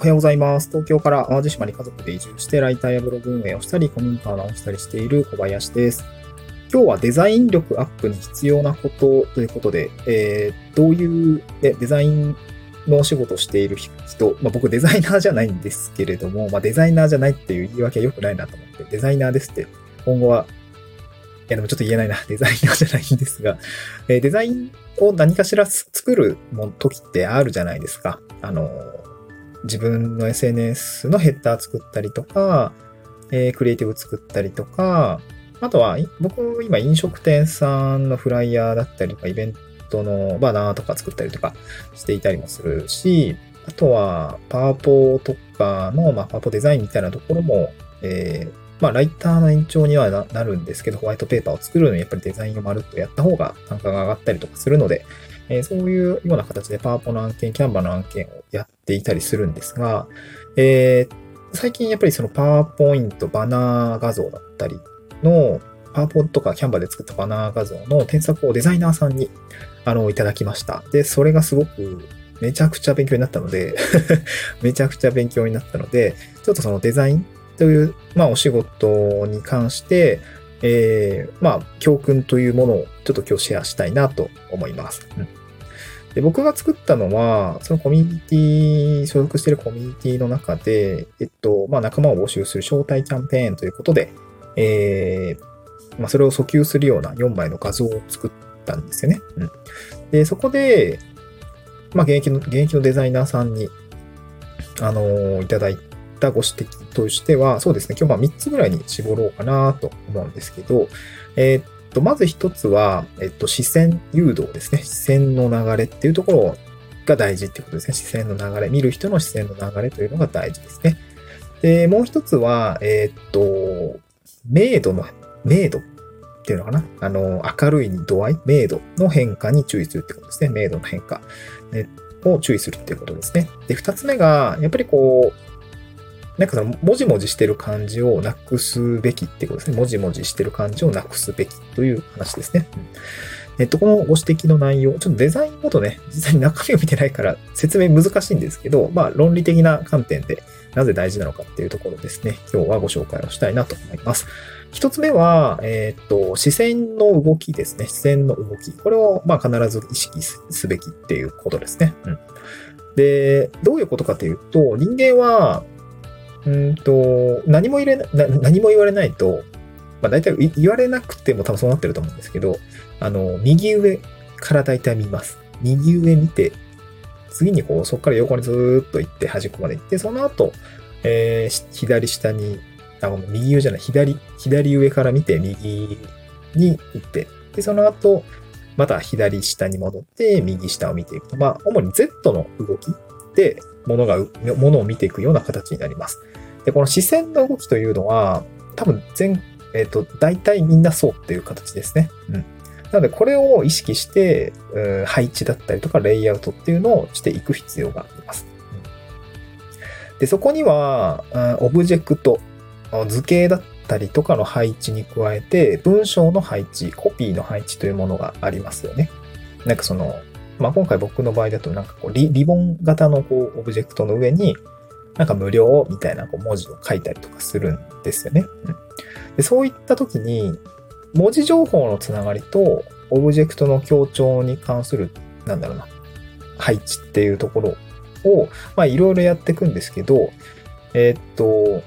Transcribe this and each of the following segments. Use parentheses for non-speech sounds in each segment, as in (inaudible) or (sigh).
おはようございます。東京から淡路島に家族で移住して、ライターやブログ運営をしたり、コミュニカー直したりしている小林です。今日はデザイン力アップに必要なことということで、えー、どういうデザインのお仕事をしている人、まあ、僕デザイナーじゃないんですけれども、まあ、デザイナーじゃないっていう言い訳は良くないなと思って、デザイナーですって今後は、いやでもちょっと言えないな、(laughs) デザイナーじゃないんですが、えー、デザインを何かしら作る時ってあるじゃないですか。あの、自分の SNS のヘッダー作ったりとか、えー、クリエイティブ作ったりとか、あとは、僕、今飲食店さんのフライヤーだったりとか、イベントのバナーとか作ったりとかしていたりもするし、あとは、パワポとかの、まあ、パワポデザインみたいなところも、えー、まあ、ライターの延長にはなるんですけど、ホワイトペーパーを作るのにやっぱりデザインをまるっとやった方が単価が上がったりとかするので、えー、そういうような形でパワポの案件、キャンバの案件をやっていたりするんですが、えー、最近やっぱりそのパワーポイント、バナー画像だったりの、パワポとかキャンバで作ったバナー画像の添削をデザイナーさんに、あの、いただきました。で、それがすごくめちゃくちゃ勉強になったので (laughs) めちゃくちゃ勉強になったので、ちょっとそのデザインという、まあ、お仕事に関して、えー、まあ、教訓というものをちょっと今日シェアしたいなと思います。うん、で僕が作ったのは、そのコミュニティ、所属しているコミュニティの中で、えっと、まあ、仲間を募集する招待キャンペーンということで、えー、まあ、それを訴求するような4枚の画像を作ったんですよね。うん、で、そこで、まあ、現役の、現役のデザイナーさんに、あのー、いただいたご指摘としては、そうですね、今日まあ3つぐらいに絞ろうかなと思うんですけど、えー、っと、まず1つは、えっと、視線誘導ですね。視線の流れっていうところが大事ってことですね。視線の流れ。見る人の視線の流れというのが大事ですね。で、もう1つは、えー、っと、明度の、明度っていうのかな？あの、明るい度合い、明度の変化に注意するってことですね。明度の変化。を注意するっていうことですね。で、二つ目が、やっぱりこう、なんかその、もじもじしてる感じをなくすべきってことですね。もじもじしてる感じをなくすべきという話ですね。えっと、このご指摘の内容、ちょっとデザインごとね、実際に中身を見てないから説明難しいんですけど、まあ論理的な観点でなぜ大事なのかっていうところですね、今日はご紹介をしたいなと思います。一つ目は、えっ、と、視線の動きですね。視線の動き。これを、まあ必ず意識すべきっていうことですね。うん。で、どういうことかというと、人間は、うんと、何も入れな、何も言われないと、まあ大体言われなくても多分そうなってると思うんですけど、あの、右上から大体見ます。右上見て、次にこう、そこから横にずっと行って端っこまで行って、その後、えー、左下に、あ、右上じゃない、左、左上から見て右に行って、で、その後、また左下に戻って、右下を見ていくと。まあ、主に Z の動きで、ものが、ものを見ていくような形になります。で、この視線の動きというのは、多分全、えっ、ー、と、大体みんなそうっていう形ですね。うん。なので、これを意識して、うん、配置だったりとか、レイアウトっていうのをしていく必要があります。で、そこには、オブジェクト、図形だったりとかの配置に加えて、文章の配置、コピーの配置というものがありますよね。なんかその、まあ、今回僕の場合だとなんかこうリ、リボン型のこう、オブジェクトの上に、なんか無料みたいなこう文字を書いたりとかするんですよね。うん、でそういった時に、文字情報のつながりと、オブジェクトの強調に関する、なんだろうな、配置っていうところを、まあいろいろやっていくんですけど、えー、っと、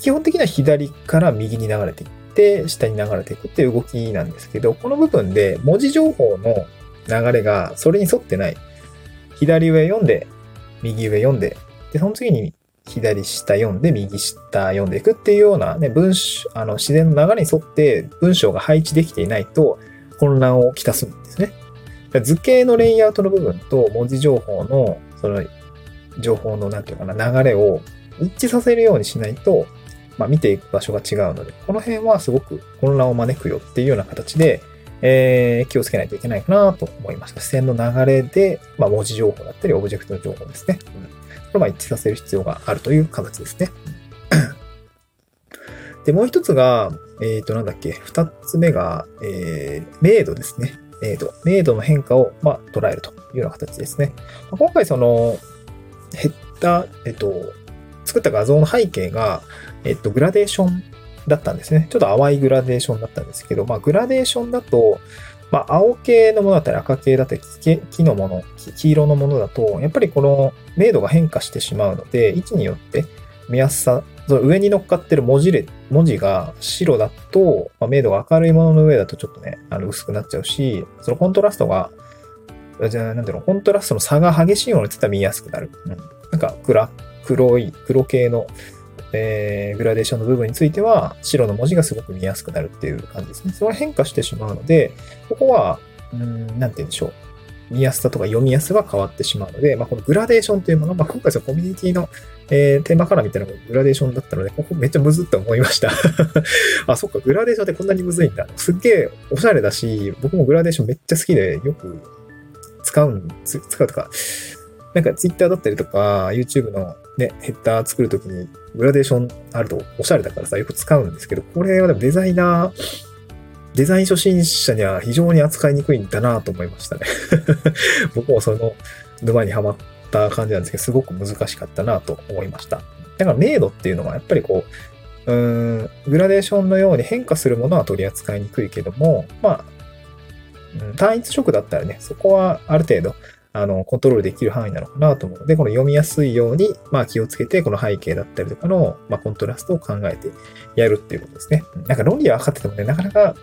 基本的には左から右に流れていって、下に流れていくっていう動きなんですけど、この部分で文字情報の流れがそれに沿ってない。左上読んで、右上読んで、で、その次に左下読んで、右下読んでいくっていうようなね、文章、あの、自然の流れに沿って文章が配置できていないと混乱をきたすんですね。図形のレイアウトの部分と文字情報の、その、情報の、なんていうかな、流れを一致させるようにしないと、まあ、見ていく場所が違うので、この辺はすごく混乱を招くよっていうような形で、えー、気をつけないといけないかなと思いました。視線の流れで、まあ、文字情報だったり、オブジェクトの情報ですね。うん、これを一致させる必要があるという形ですね。(clears throat) で、もう一つが、えっ、ー、と、なんだっけ、二つ目が、えー、明度ですね。明度。明度の変化を、まあ、捉えるというような形ですね。今回、その、ヘッた、えっと、作った画像の背景が、えっと、グラデーションだったんですね。ちょっと淡いグラデーションだったんですけど、まあ、グラデーションだと、まあ、青系のものだったり赤系だったり木のもの、黄色のものだと、やっぱりこの明度が変化してしまうので、位置によって見やすさ、その上に乗っかってる文字列、文字が白だと、まあ、明度が明るいものの上だとちょっとね、あの薄くなっちゃうし、そのコントラストが、じゃあ、なんていうの、コントラストの差が激しいものにつったら見やすくなる。うん、なんか暗、黒い、黒系のえー、グラデーションの部分については、白の文字がすごく見やすくなるっていう感じですね。それは変化してしまうので、ここは、うん、なんて言うんでしょう。見やすさとか読みやすさが変わってしまうので、まあ、このグラデーションというもの、まあ、今回はコミュニティの、えー、テーマカラーみたいなのがグラデーションだったので、ここめっちゃむずって思いました (laughs) あ、そっか、グラデーションってこんなにむずいんだ。すっげえおしゃれだし、僕もグラデーションめっちゃ好きで、よく使うん、使うとか、なんか Twitter だったりとか、YouTube のね、ヘッダー作るときにグラデーションあるとおしゃれだからさ、よく使うんですけど、これはでもデザイナー、デザイン初心者には非常に扱いにくいんだなと思いましたね (laughs) 僕もその沼にはまった感じなんですけど、すごく難しかったなと思いました。だから明度っていうのはやっぱりこう、うーん、グラデーションのように変化するものは取り扱いにくいけども、まあ、単一色だったらね、そこはある程度、あの、コントロールできる範囲なのかなと思うので、この読みやすいように、まあ気をつけて、この背景だったりとかの、まあコントラストを考えてやるっていうことですね。なんか論理は分かっててもね、なかなか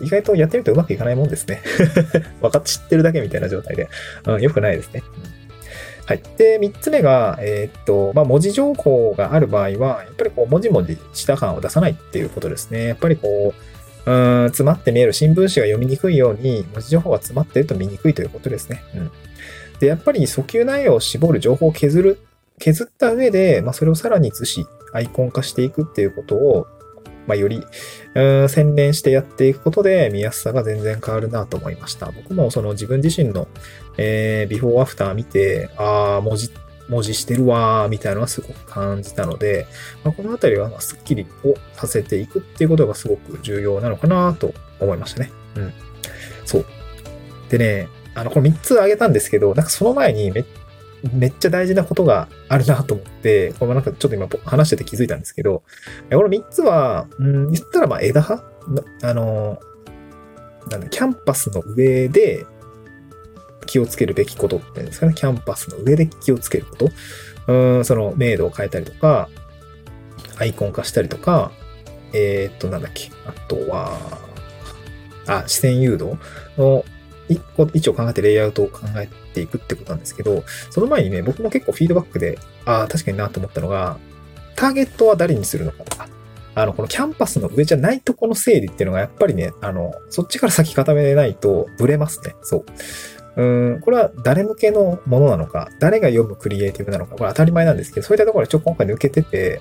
意外とやってるとうまくいかないもんですね。(laughs) 分かって知ってるだけみたいな状態で。うん、よくないですね。はい。で、三つ目が、えー、っと、まあ、文字情報がある場合は、やっぱりこう、文字文字した感を出さないっていうことですね。やっぱりこう、うん、詰まって見える新聞紙が読みにくいように、文字情報が詰まってると見にくいということですね。うん。で、やっぱり訴求内容を絞る情報を削る、削った上で、まあ、それをさらに移し、アイコン化していくっていうことを、まあ、より、うん、洗練してやっていくことで見やすさが全然変わるなと思いました。僕もその自分自身の、えー、ビフォーアフター見て、ああ、文字、文字してるわー、みたいなのはすごく感じたので、まあ、このあたりは、スッキリをさせていくっていうことがすごく重要なのかなと思いましたね。うん。そう。でね、あの、これ3つ挙げたんですけど、なんかその前にめめっちゃ大事なことがあるなと思って、これなんかちょっと今話してて気づいたんですけど、この3つは、うん、言ったらまあ枝葉？あの、なんだ、キャンパスの上で気をつけるべきことっていうんですかね。キャンパスの上で気をつけること。うん、その明度を変えたりとか、アイコン化したりとか、えー、っと、なんだっけ。あとは、あ、視線誘導の位置を考えてレイアウトを考えていくってことなんですけど、その前にね、僕も結構フィードバックで、ああ、確かになと思ったのが、ターゲットは誰にするのかとか、あの、このキャンパスの上じゃないとこの整理っていうのがやっぱりね、あの、そっちから先固めないとブレますね。そう。うん、これは誰向けのものなのか、誰が読むクリエイティブなのか、これ当たり前なんですけど、そういったところでちょっと今回抜けてて、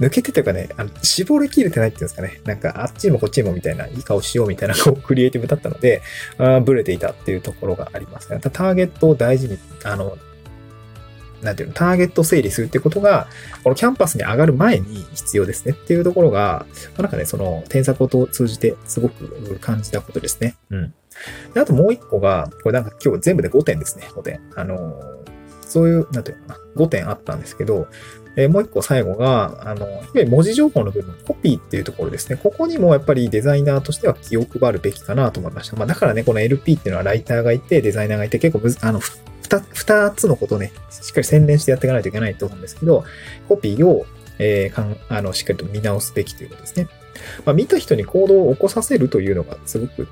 抜けてというかね、あの絞りきれてないっていうんですかね。なんか、あっちもこっちもみたいな、いい顔しようみたいな、こう、クリエイティブだったので、あブレていたっていうところがありますね。ターゲットを大事に、あの、なんていうの、ターゲット整理するってことが、このキャンパスに上がる前に必要ですねっていうところが、なんかね、その添削を通じてすごく感じたことですね。うん。であともう一個が、これなんか今日全部で5点ですね、5点。あのそういう、なんていうのかな、5点あったんですけど、えー、もう一個最後が、あの、文字情報の部分、コピーっていうところですね。ここにもやっぱりデザイナーとしては気を配るべきかなと思いました。まあだからね、この LP っていうのはライターがいて、デザイナーがいて、結構むず、あの、二、つのことね、しっかり洗練してやっていかないといけないと思うんですけど、コピーを、えー、かん、あの、しっかりと見直すべきということですね。まあ見た人に行動を起こさせるというのがすごく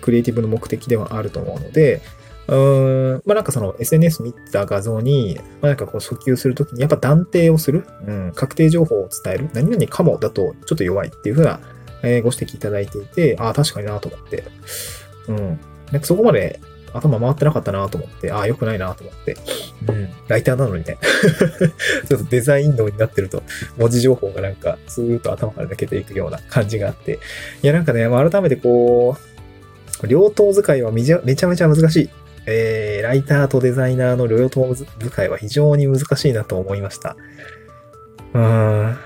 クリエイティブの目的ではあると思うので、うーん、まあなんかその SNS 見た画像に、まあなんかこう訴求するときにやっぱ断定をする、うん、確定情報を伝える、何々かもだとちょっと弱いっていうふうな、えー、ご指摘いただいていて、ああ、確かになと思って、うん。なんかそこまで頭回ってなかったなと思って、ああ、良くないなと思って、うん、ライターなのにね。(laughs) ちょっとデザイン能になってると、文字情報がなんか、スーッと頭から抜けていくような感じがあって、いやなんかね、改めてこう、両党使いはめちゃめちゃ難しい。えー、ライターとデザイナーの両党使いは非常に難しいなと思いました。うーん。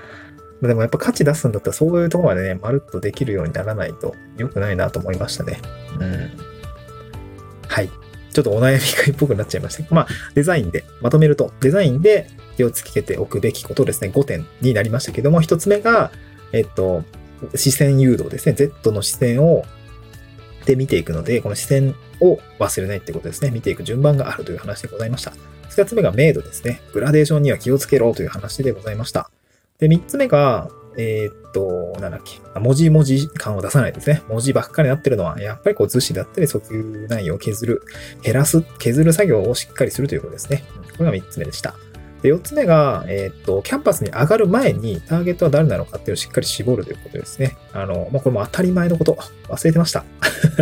でもやっぱ価値出すんだったらそういうところまでね、まるっとできるようにならないと良くないなと思いましたね。うん。はい。ちょっとお悩み会っぽくなっちゃいました。まあ、デザインで、まとめると、デザインで気をつけておくべきことですね、5点になりましたけども、1つ目が、えっと、視線誘導ですね。Z の視線を、で見ていくので、この視線を忘れないってことですね。見ていく順番があるという話でございました。2つ目が明度ですね。グラデーションには気をつけろという話でございました。で、3つ目が、えー、っと、なんだっけ。文字文字感を出さないですね。文字ばっかりになってるのは、やっぱりこう図紙だったり訴求内容を削る、減らす、削る作業をしっかりするということですね。これが3つ目でした。で、4つ目が、えっ、と、キャンパスに上がる前にターゲットは誰なのかっていうのをしっかり絞るということですね。あの、まあ、これも当たり前のこと。忘れてました。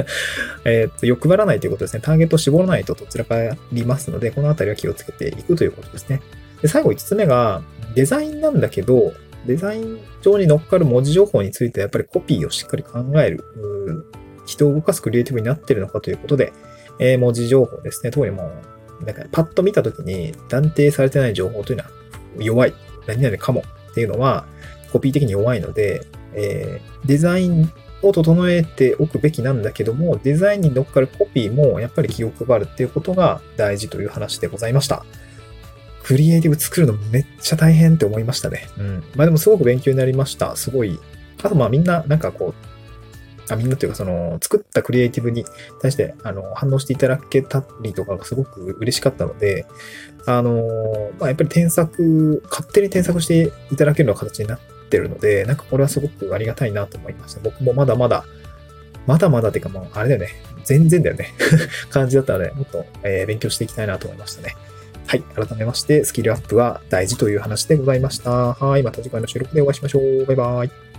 (laughs) えっと、欲張らないということですね。ターゲットを絞らないとどちらかりますので、このあたりは気をつけていくということですね。で、最後5つ目が、デザインなんだけど、デザイン上に乗っかる文字情報についてやっぱりコピーをしっかり考える、人を動かすクリエイティブになってるのかということで、えー、文字情報ですね。特にもうなんかパッと見たときに断定されてない情報というのは弱い。何々かもっていうのはコピー的に弱いので、えー、デザインを整えておくべきなんだけども、デザインに乗っかるコピーもやっぱり気を配るっていうことが大事という話でございました。クリエイティブ作るのめっちゃ大変って思いましたね。うん。まあでもすごく勉強になりました。すごい。あとまあみんななんかこう、あみんなというか、その、作ったクリエイティブに対して、あの、反応していただけたりとかがすごく嬉しかったので、あの、まあ、やっぱり添削、勝手に添削していただけるような形になってるので、なんかこれはすごくありがたいなと思いました。僕もまだまだ、まだまだっていうかもう、あれだよね。全然だよね。(laughs) 感じだったので、もっと、えー、勉強していきたいなと思いましたね。はい。改めまして、スキルアップは大事という話でございました。はい。また次回の収録でお会いしましょう。バイバイ。